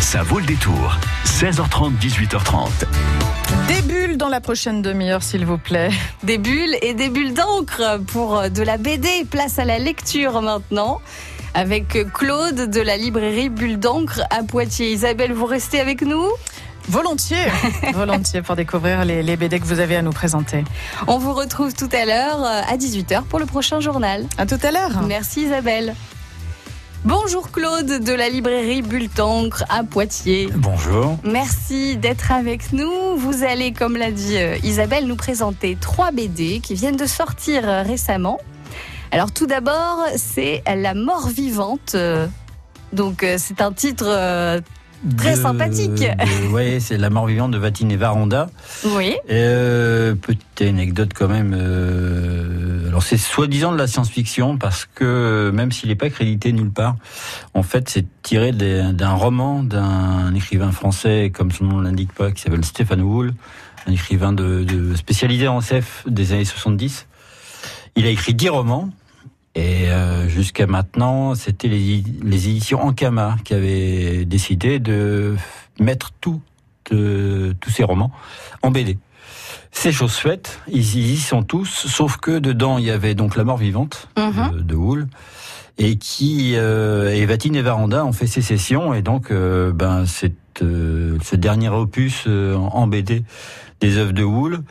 Ça vaut le détour. 16h30, 18h30. Des bulles dans la prochaine demi-heure, s'il vous plaît. Des bulles et des bulles d'encre pour de la BD. Place à la lecture maintenant. Avec Claude de la librairie Bulle d'encre à Poitiers. Isabelle, vous restez avec nous? Volontiers, volontiers pour découvrir les, les, BD que vous avez à nous présenter. On vous retrouve tout à l'heure à 18h pour le prochain journal. À tout à l'heure. Merci Isabelle. Bonjour Claude de la librairie Bultancre à Poitiers. Bonjour. Merci d'être avec nous. Vous allez, comme l'a dit Isabelle, nous présenter trois BD qui viennent de sortir récemment. Alors tout d'abord, c'est La mort vivante. Donc c'est un titre très de, sympathique. Oui, c'est La mort vivante de Vatine et Varanda. Oui. Euh, petite anecdote quand même. Euh, alors c'est soi-disant de la science-fiction parce que même s'il n'est pas crédité nulle part, en fait c'est tiré d'un roman d'un écrivain français, comme son nom l'indique pas, qui s'appelle Stéphane Wool, un écrivain de, de spécialisé en SF des années 70. Il a écrit dix romans. Et euh, jusqu'à maintenant, c'était les, les, éditions Ankama qui avaient décidé de mettre tout, de, tous ces romans en BD. C'est chose faite, ils y sont tous, sauf que dedans il y avait donc La mort vivante mm -hmm. de, de Wool, et qui euh, et Vatine et Varanda ont fait sécession, et donc euh, ben cette, euh, ce dernier opus euh, en BD des œuvres de Wool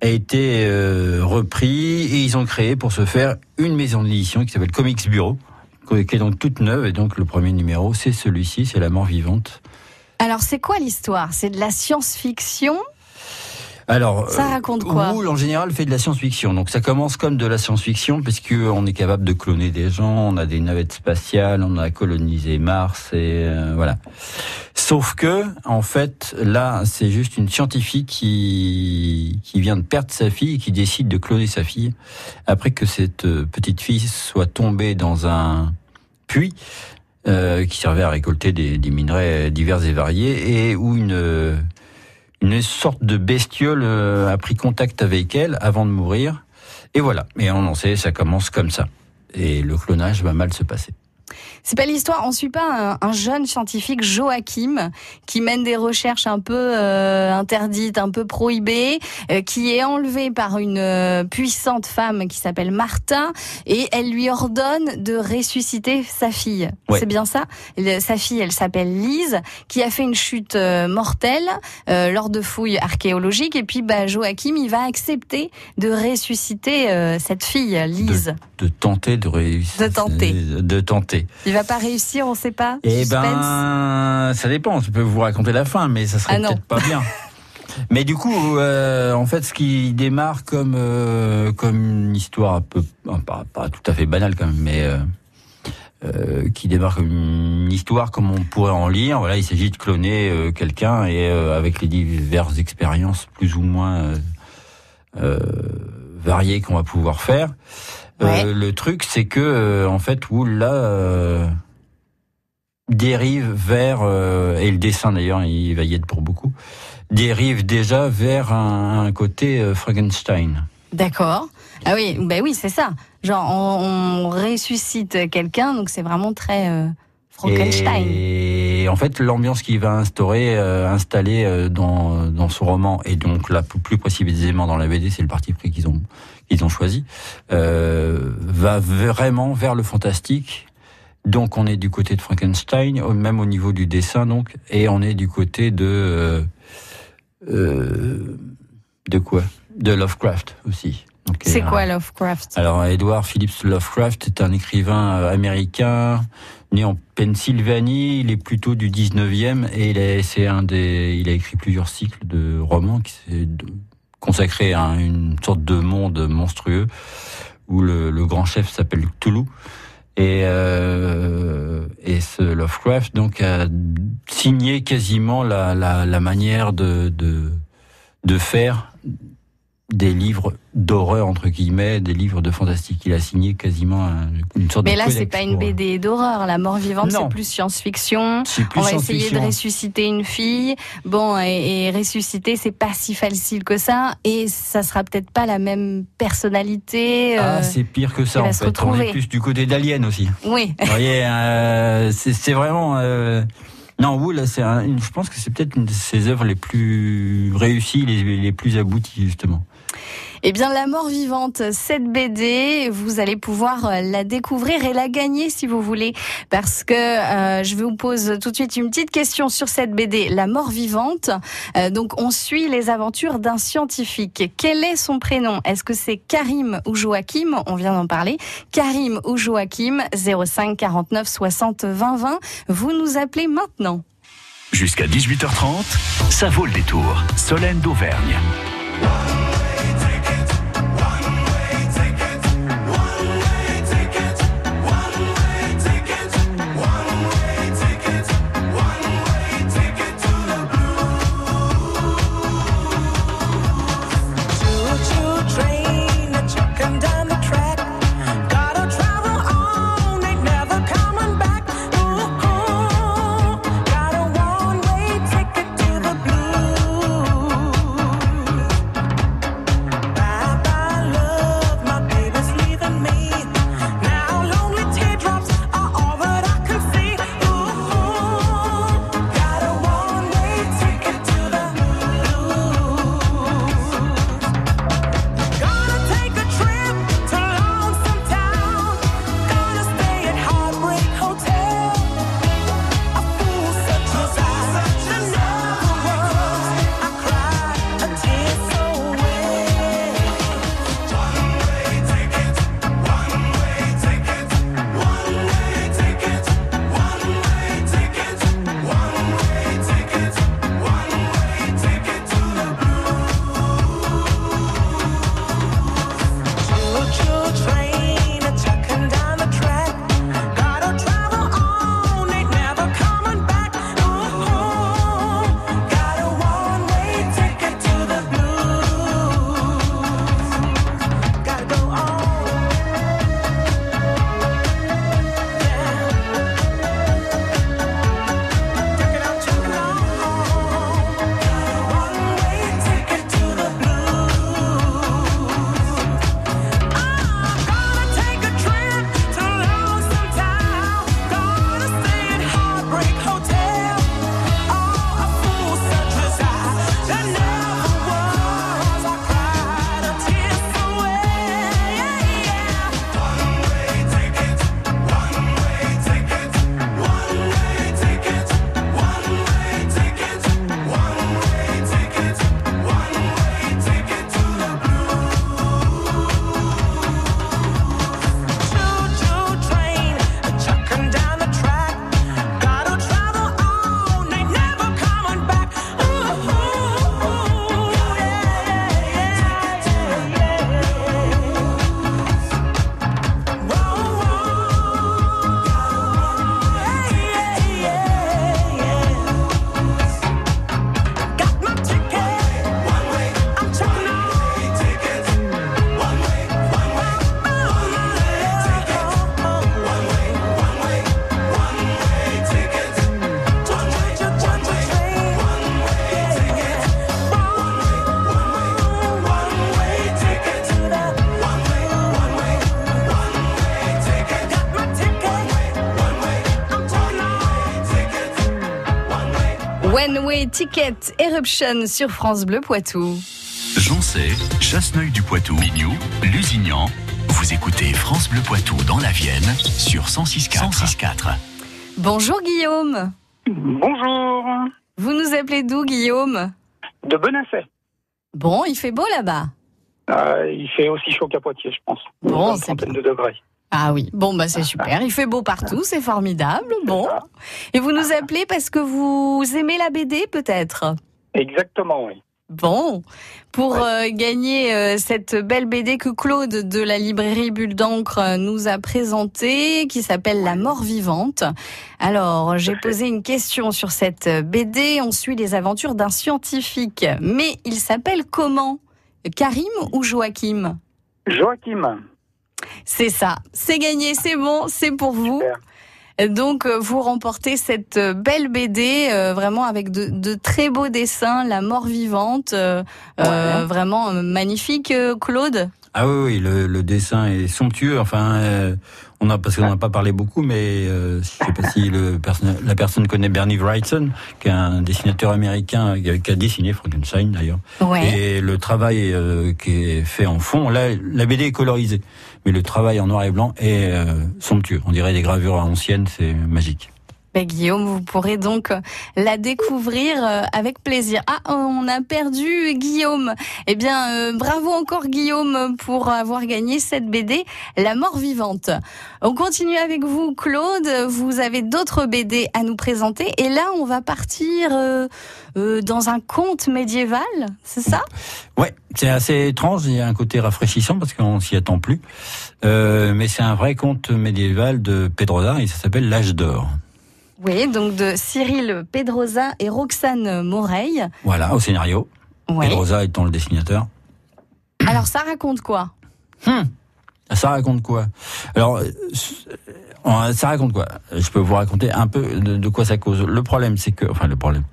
a été euh, repris et ils ont créé pour ce faire une maison d'édition qui s'appelle Comics Bureau, qui est donc toute neuve et donc le premier numéro c'est celui-ci, c'est La mort vivante. Alors c'est quoi l'histoire? C'est de la science-fiction? Alors, ça raconte quoi? Wool, en général, fait de la science-fiction. Donc, ça commence comme de la science-fiction, puisque on est capable de cloner des gens, on a des navettes spatiales, on a colonisé Mars, et euh, voilà. Sauf que, en fait, là, c'est juste une scientifique qui qui vient de perdre sa fille et qui décide de cloner sa fille après que cette petite fille soit tombée dans un puits. Euh, qui servait à récolter des, des minerais divers et variés et où une une sorte de bestiole a pris contact avec elle avant de mourir. Et voilà. Et on en sait, ça commence comme ça. Et le clonage va mal se passer. C'est pas l'histoire. On suit pas un, un, jeune scientifique Joachim qui mène des recherches un peu euh, interdites, un peu prohibées, euh, qui est enlevé par une euh, puissante femme qui s'appelle Martha et elle lui ordonne de ressusciter sa fille. Ouais. C'est bien ça? Sa fille, elle s'appelle Lise, qui a fait une chute euh, mortelle lors de fouilles archéologiques. Et puis, bah, Joachim, il va accepter de ressusciter euh, cette fille, Lise. De, de tenter de réussir. De tenter. De tenter. Il va pas réussir, on sait pas. Eh ben, ça dépend. Je peux vous raconter la fin, mais ça serait ah peut-être pas bien. Mais du coup, euh, en fait, ce qui démarre comme euh, comme une histoire un peu pas, pas, tout à fait banale quand même, mais euh, qui démarre comme une histoire comme on pourrait en lire. Voilà, il s'agit de cloner quelqu'un et avec les diverses expériences plus ou moins variées qu'on va pouvoir faire. Ouais. le truc, c'est que en fait, Wool là dérive vers et le dessin d'ailleurs, il va y être pour beaucoup dérive déjà vers un, un côté euh, Frankenstein. D'accord. Ah oui, ben oui, c'est ça. Genre, on, on ressuscite quelqu'un, donc c'est vraiment très euh, Frankenstein. Et en fait, l'ambiance qu'il va instaurer, euh, installer euh, dans, dans son roman, et donc là, plus précisément dans la BD, c'est le parti pris qu'ils ont, qu'ils ont choisi, euh, va vraiment vers le fantastique. Donc, on est du côté de Frankenstein, même au niveau du dessin, donc, et on est du côté de euh, de quoi? De Lovecraft aussi. C'est quoi Lovecraft? Alors Edward Phillips Lovecraft est un écrivain américain né en Pennsylvanie, il est plutôt du 19e et il c'est un des, il a écrit plusieurs cycles de romans qui s'est consacré à une sorte de monde monstrueux où le, le grand chef s'appelle Cthulhu. Et, euh, et ce Lovecraft donc a signé quasiment la, la, la manière de, de, de faire des livres d'horreur entre guillemets, des livres de fantastique. Il a signé quasiment une sorte Mais de. là, c'est pas une BD d'horreur. La mort vivante, c'est plus science-fiction. On va essayer de ressusciter une fille. Bon, et, et ressusciter, c'est pas si facile que ça. Et ça sera peut-être pas la même personnalité. Ah, euh, c'est pire que ça. En fait, on est plus du côté d'Alien aussi. Oui. Vous voyez, euh, c'est vraiment. Euh, Non, Wool, c'est je pense que c'est peut-être une de ses œuvres les plus réussies, les, les plus abouties justement. Eh bien, La mort vivante, cette BD, vous allez pouvoir euh, la découvrir et la gagner si vous voulez. Parce que euh, je vous pose tout de suite une petite question sur cette BD, La mort vivante. Euh, donc, on suit les aventures d'un scientifique. Quel est son prénom? Est-ce que c'est Karim ou Joachim? On vient d'en parler. Karim ou Joachim 05 49 60 20 20. Vous nous appelez maintenant. Jusqu'à 18h30, ça vaut le détour. Solène d'Auvergne. One Way Ticket Eruption sur France Bleu Poitou. Joncé, Chasseneuil du Poitou, Mignou, Lusignan. Vous écoutez France Bleu Poitou dans la Vienne sur 106.4. 106.4. Bonjour Guillaume. Bonjour, Vous nous appelez d'où Guillaume? De Benassay. Bon, il fait beau là-bas. Euh, il fait aussi chaud qu'à Poitiers, je pense. Bon, c'est de degrés. Ah oui, bon bah c'est super, il fait beau partout, c'est formidable. Bon. Et vous nous appelez parce que vous aimez la BD peut-être? Exactement, oui. Bon, pour euh, gagner euh, cette belle BD que Claude de la librairie Bulle d'encre euh, nous a présentée, qui s'appelle La mort vivante. Alors, j'ai posé une question sur cette BD. On suit les aventures d'un scientifique, mais il s'appelle comment? Karim ou Joachim? Joachim, C'est ça, c'est gagné, c'est bon, c'est pour vous. Super. Donc, euh, vous remportez cette euh, belle BD, euh, vraiment avec de, de très beaux dessins, La mort vivante, euh, euh, vraiment magnifique, euh, Claude. Ah oui, oui, le, le dessin est somptueux. Enfin, euh, on a parce qu'on n'a pas parlé beaucoup, mais euh, je sais pas si le la personne connaît Bernie Wrightson, qui est un dessinateur américain qui a, dessiné Frankenstein d'ailleurs. Ouais. Et le travail euh, qui est fait en fond, là, la BD est colorisée, mais le travail en noir et blanc est euh, somptueux. On dirait des gravures anciennes, c'est magique. Ben, Guillaume, vous pourrez donc euh, la découvrir euh, avec plaisir. Ah, on a perdu Guillaume. Eh bien, euh, bravo encore Guillaume pour avoir gagné cette BD, La mort vivante. On continue avec vous, Claude. Vous avez d'autres BD à nous présenter. Et là, on va partir dans un conte médiéval, c'est ça? Ouais, c'est assez étrange. Il y a un côté rafraîchissant parce qu'on s'y attend plus. Mais c'est un vrai conte médiéval de Pedrosa et ça s'appelle L'âge d'or. Oui, donc de Cyril Pedrosa et Roxane Moreille. Voilà, au scénario. Ouais. Pedrosa étant le dessinateur. Alors, ça raconte quoi? Hmm. Ça raconte quoi? Alors, euh, euh, ça raconte quoi? Je peux vous raconter un peu de, de quoi ça cause. Le problème, c'est que, enfin, le problème,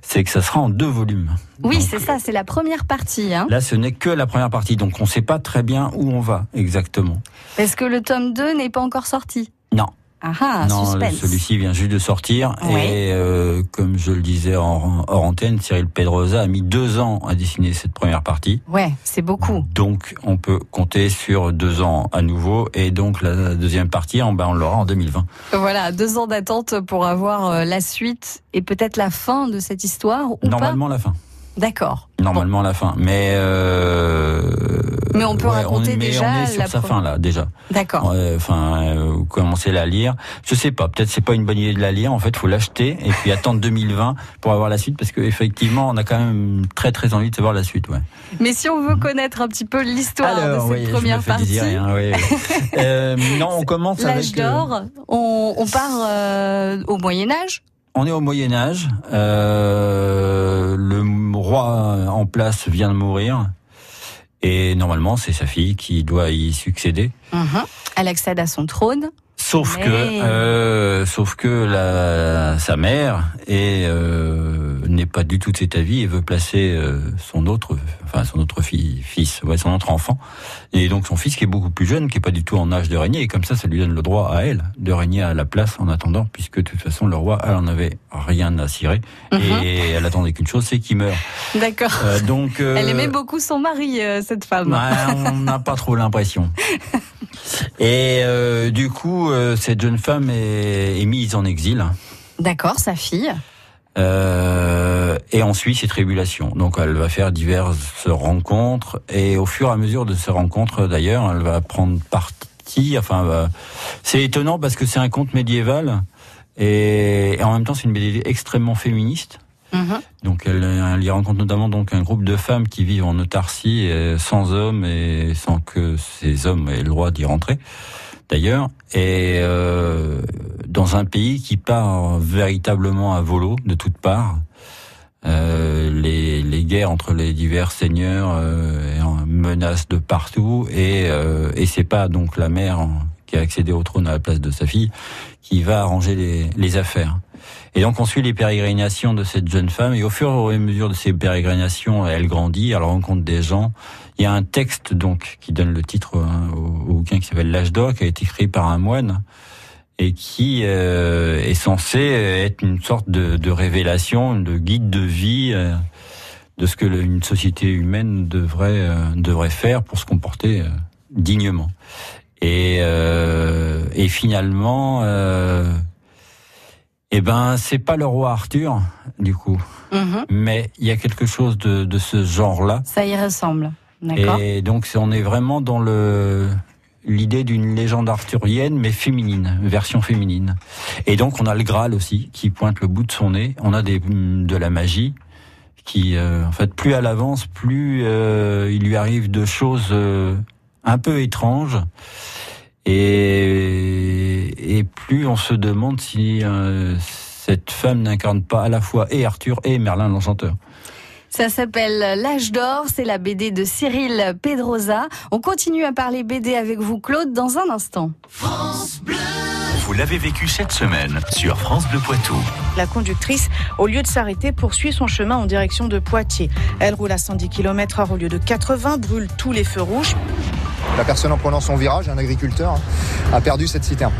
c'est que ça sera en deux volumes. Oui, c'est ça, c'est la première partie. Hein. Là, ce n'est que la première partie, donc on ne sait pas très bien où on va exactement. Est-ce que le tome 2 n'est pas encore sorti? Non. Ah ah, non, celui-ci vient juste de sortir Oui. et euh, comme je le disais hors, hors antenne, Cyril Pedrosa a mis deux ans à dessiner cette première partie. Ouais, c'est beaucoup. Donc, on peut compter sur deux ans à nouveau. Et donc, la deuxième partie, en- ben, on l'aura en 2020. Voilà, deux ans d'attente pour avoir euh, la suite et peut-être la fin de cette histoire ou Normalement, la fin. D'accord. Normalement, la fin. Mais, euh, Mais on peut raconter on, mais déjà on est sur la sa fin, là, déjà. D'accord. Ouais, Enfin, euh, vous commencez à la lire. Je sais pas, peut-être c'est pas une bonne idée de la lire. En fait, faut l'acheter et puis attendre 2020 pour avoir la suite parce qu'effectivement, on a quand même très très envie de savoir la suite. Ouais. Mais si on veut connaître un petit peu l'histoire de cette oui, première partie, désirer, hein, oui, oui. Euh, non, on commence l'âge avec. euh, d'or, on, on part euh, au Moyen Âge. On est au Moyen Âge. Euh, le roi en place vient de mourir. Et normalement, c'est sa fille qui doit y succéder. Elle accède à son trône. Sauf Mais- que, euh, sauf que la, sa mère est euh, n'est pas du tout de cet avis et veut placer euh, son autre, enfin son autre fille, fils, ouais, son autre enfant, et donc son fils qui est beaucoup plus jeune, qui est pas du tout en âge de régner, et comme ça, ça lui donne le droit à elle de régner à la place en attendant, puisque de toute façon le roi, elle en avait rien à cirer Mhm. et elle attendait qu'une chose, c'est qu'il meure. D'accord. Euh, donc, euh, Elle aimait beaucoup son mari, euh, cette femme. On n'a pas trop l'impression. Et du coup, cette jeune femme est, est mise en exil. D'accord, sa fille. Euh, et on suit ses tribulations. Donc elle va faire diverses rencontres et au fur et à mesure de ces rencontres, d'ailleurs, elle va prendre parti. Enfin, va- c'est étonnant parce que c'est un conte médiéval et, et en même temps c'est une BD extrêmement féministe. Mhm. Donc elle, elle y rencontre notamment donc un groupe de femmes qui vivent en autarcie, sans hommes et sans que ces hommes aient le droit d'y rentrer. D'ailleurs, et euh, dans un pays qui part véritablement à volo de toutes parts, euh, les, les guerres entre les divers seigneurs euh, menacent de partout et, euh, et c'est pas donc la mère hein, qui a accédé au trône à la place de sa fille qui va arranger les, les affaires. Et donc on suit les pérégrinations de cette jeune femme et au fur et à mesure de ces pérégrinations, elle grandit, elle rencontre des gens. Il y a un texte donc qui donne le titre hein, au, au bouquin qui s'appelle L'âge d'or, qui a été écrit par un moine et qui euh, est censé être une sorte de, de révélation, de guide de vie euh, de ce que le- une société humaine devrait euh, devrait faire pour se comporter euh, dignement. Et, euh, et finalement, euh, eh ben, c'est pas le roi Arthur, du coup, Mhm. mais il y a quelque chose de, de ce genre-là. Ça y ressemble. Et donc, on est vraiment dans le l'idée d'une légende arthurienne, mais féminine, version féminine. Et donc, on a le Graal aussi, qui pointe le bout de son nez. On a des, de la magie, qui, euh, en fait, plus elle avance, plus euh, il lui arrive de choses euh, un peu étranges. Et, et plus on se demande si cette femme n'incarne pas à la fois et Arthur et Merlin l'Enchanteur. Ça s'appelle L'âge d'or, c'est la BD de Cyril Pedrosa. On continue à parler BD avec vous, Claude, dans un instant. Vous l'avez vécu cette semaine sur France Bleu Poitou. La conductrice, au lieu de s'arrêter, poursuit son chemin en direction de Poitiers. Elle roule à 110 km/h au lieu de 80, brûle tous les feux rouges. La personne en prenant son virage, un agriculteur, hein, a perdu cette citerne.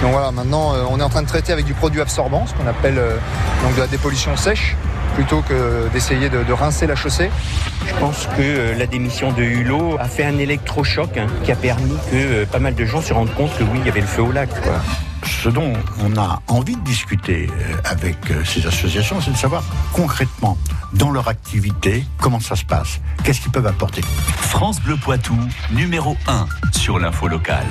Donc voilà, maintenant euh, on est en train de traiter avec du produit absorbant, ce qu'on appelle euh, donc de la dépollution sèche, plutôt que d'essayer de, de rincer la chaussée. Je pense que euh, la démission de Hulot a fait un électrochoc hein, qui a permis que euh, pas mal de gens se rendent compte que oui, il y avait le feu au lac. Quoi. Ce dont on a envie de discuter euh, avec ces associations, c'est de savoir concrètement, dans leur activité, comment ça se passe, qu'est-ce qu'ils peuvent apporter? France Bleu Poitou, numéro 1 sur l'info locale.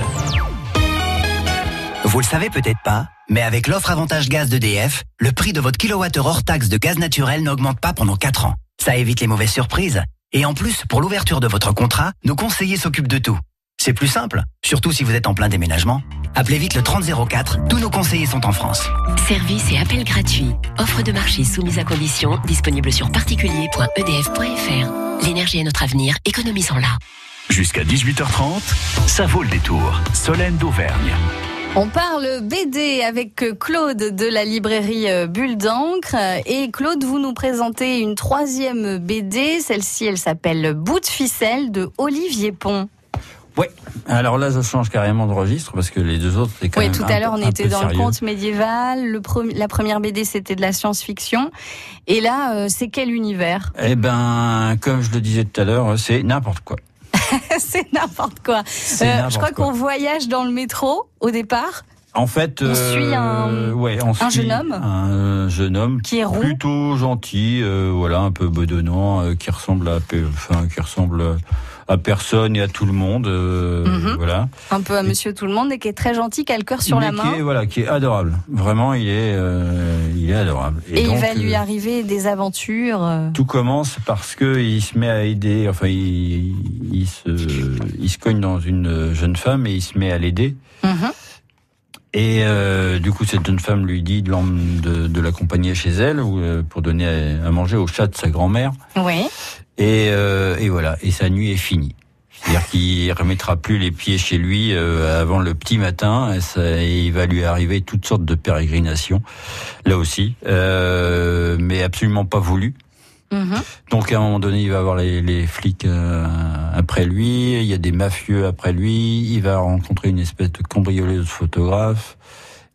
Vous le savez peut-être pas, mais avec l'offre avantage gaz d'EDF, le prix de votre kilowattheure hors taxe de gaz naturel n'augmente pas pendant 4 ans. Ça évite les mauvaises surprises. Et en plus, pour l'ouverture de votre contrat, nos conseillers s'occupent de tout. C'est plus simple, surtout si vous êtes en plein déménagement. Appelez vite le 3004, tous nos conseillers sont en France. Service et appel gratuit. Offre de marché soumise à conditions, disponible sur particulier.edf.fr. L'énergie est notre avenir, économisons-la. Jusqu'à 18h30, ça vaut le détour. Solène d'Auvergne. On parle BD avec Claude de la librairie euh, Bulle d'encre. Et Claude, vous nous présentez une troisième BD. Celle-ci, elle s'appelle Bout de ficelle de Olivier Pont. Ouais. Alors là, je change carrément de registre parce que les deux autres, c'est quand Oui, même. tout à l'heure, on était dans le conte médiéval. Le la première BD, c'était de la science-fiction. Et là, euh, c'est quel univers? Eh ben, comme je le disais tout à l'heure, c'est n'importe quoi. C'est n'importe quoi. Euh, je crois qu'on voyage dans le métro au départ. En fait, On suit un- ouais, on un suit jeune homme un jeune homme Qui est roux. plutôt gentil, euh, voilà, un peu bedonnant, euh, qui ressemble à, enfin, qui ressemble à personne et à tout le monde, euh, Mhm. voilà. Un peu à Monsieur Tout le Monde et qui est très gentil, qui a le cœur sur la main. Qui est, voilà, qui est adorable. Vraiment, il est, euh, il est adorable. Et, il donc, va lui euh, arriver des aventures. euh, Tout commence parce que il se met à aider, enfin il, il se, il se cogne dans une jeune femme et il se met à l'aider. mhm. Et euh, du coup, cette jeune femme lui dit de, de, de l'accompagner chez elle euh, pour donner à, à manger au chat de sa grand-mère. Oui. Et, euh, et voilà, et sa nuit est finie. C'est-à-dire qu'il remettra plus les pieds chez lui euh, avant le petit matin. Et, ça- et il va lui arriver toutes sortes de pérégrinations, là aussi, euh, mais absolument pas voulu. Mhm. Donc à un moment donné, il va avoir les, les flics euh, après lui, il y a des mafieux après lui, il va rencontrer une espèce de cambrioleuse photographe.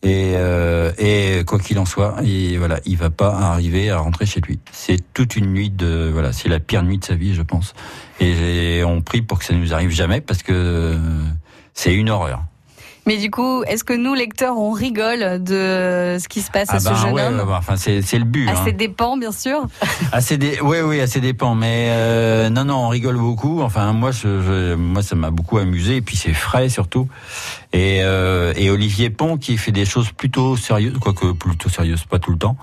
Et, euh, et quoi qu'il en soit, il, voilà, il va pas arriver à rentrer chez lui. C'est toute une nuit de voilà, c'est la pire nuit de sa vie, je pense. Et on prie pour que ça ne nous arrive jamais parce que euh, c'est une horreur. Mais du coup, est-ce que nous, lecteurs, on rigole de ce qui se passe à ce ben, jeune ouais, homme ouais, ouais, enfin c'est c'est le but. À hein. ses dépens, bien sûr. Assez dé... Oui, oui, assez dépend. Mais euh, non, non, on rigole beaucoup. Enfin, moi, je, je- moi, ça m'a beaucoup amusé. Et puis, c'est frais surtout. Et, euh, et Olivier Pont qui fait des choses plutôt sérieuses, quoique plutôt sérieuses, pas tout le temps.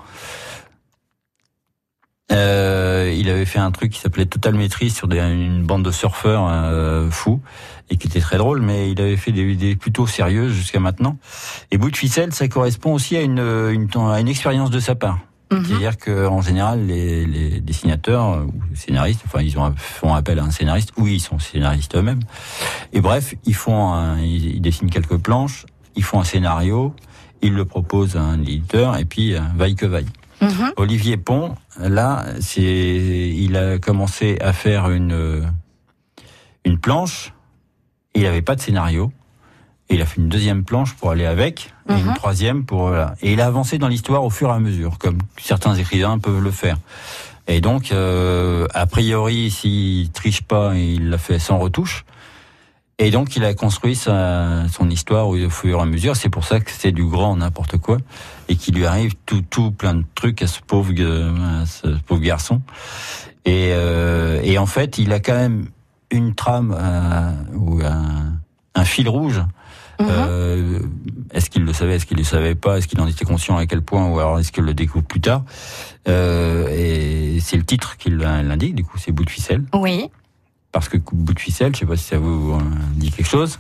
Euh, il avait fait un truc qui s'appelait Total Maîtrise sur des- une bande de surfeurs euh, fous et qui était très drôle, mais il avait fait des idées plutôt sérieuses jusqu'à maintenant. Et bout de ficelle, ça correspond aussi à une, une, à une expérience de sa part. Mhm. C'est-à-dire qu'en général, les, les dessinateurs ou scénaristes, enfin, ils ont, font appel à un scénariste, ou ils sont scénaristes eux-mêmes. Et bref, ils font, un- ils, ils dessinent quelques planches, ils font un scénario, ils le proposent à un éditeur, et puis euh, vaille que vaille. Mhm. Olivier Pont, là, c'est, il a commencé à faire une une planche. Il n'avait pas de scénario. Et il a fait une deuxième planche pour aller avec, et une Mhm. troisième pour voilà. Et il a avancé dans l'histoire au fur et à mesure, comme certains écrivains peuvent le faire. Et donc, euh, a priori, s'il triche pas, il l'a fait sans retouche. Et donc, il a construit sa, son histoire au fur et à mesure. C'est pour ça que c'est du grand n'importe quoi. Et qu'il lui arrive tout, tout plein de trucs à ce pauvre, gue- à ce pauvre garçon. Et, euh, et en fait, il a quand même une trame euh, ou un, un fil rouge. Mhm. Euh, est-ce qu'il le savait, est-ce qu'il ne le savait pas, est-ce qu'il en était conscient à quel point, ou alors est-ce qu'il le découvre plus tard euh, Et c'est le titre qui l'indique, du coup, c'est bout de ficelle. Oui. Parce que bout de ficelle, je sais pas si ça vous euh, dit quelque chose.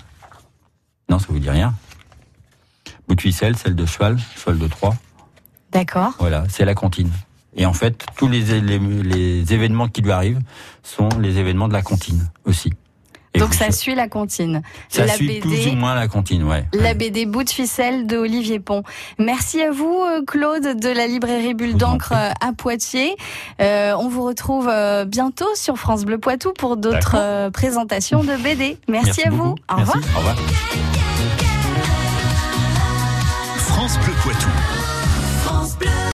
Non, ça vous dit rien. Bout de ficelle, celle de cheval, cheval de Troie. D'accord. Voilà, c'est la comptine. Et en fait, tous les, les, les événements qui lui arrivent sont les événements de la comptine aussi. Et Donc ça suit la comptine. ça la suit BD. plus ou moins la comptine, ouais. La BD Bout de ficelle de Olivier Pont. Merci à vous, euh, Claude, de la librairie Bulle d'encre euh, à Poitiers. Euh, on vous retrouve euh, bientôt sur France Bleu Poitou pour d'autres présentations de BD. Merci, à vous. Au Merci. revoir. Au revoir. France Bleu Poitou.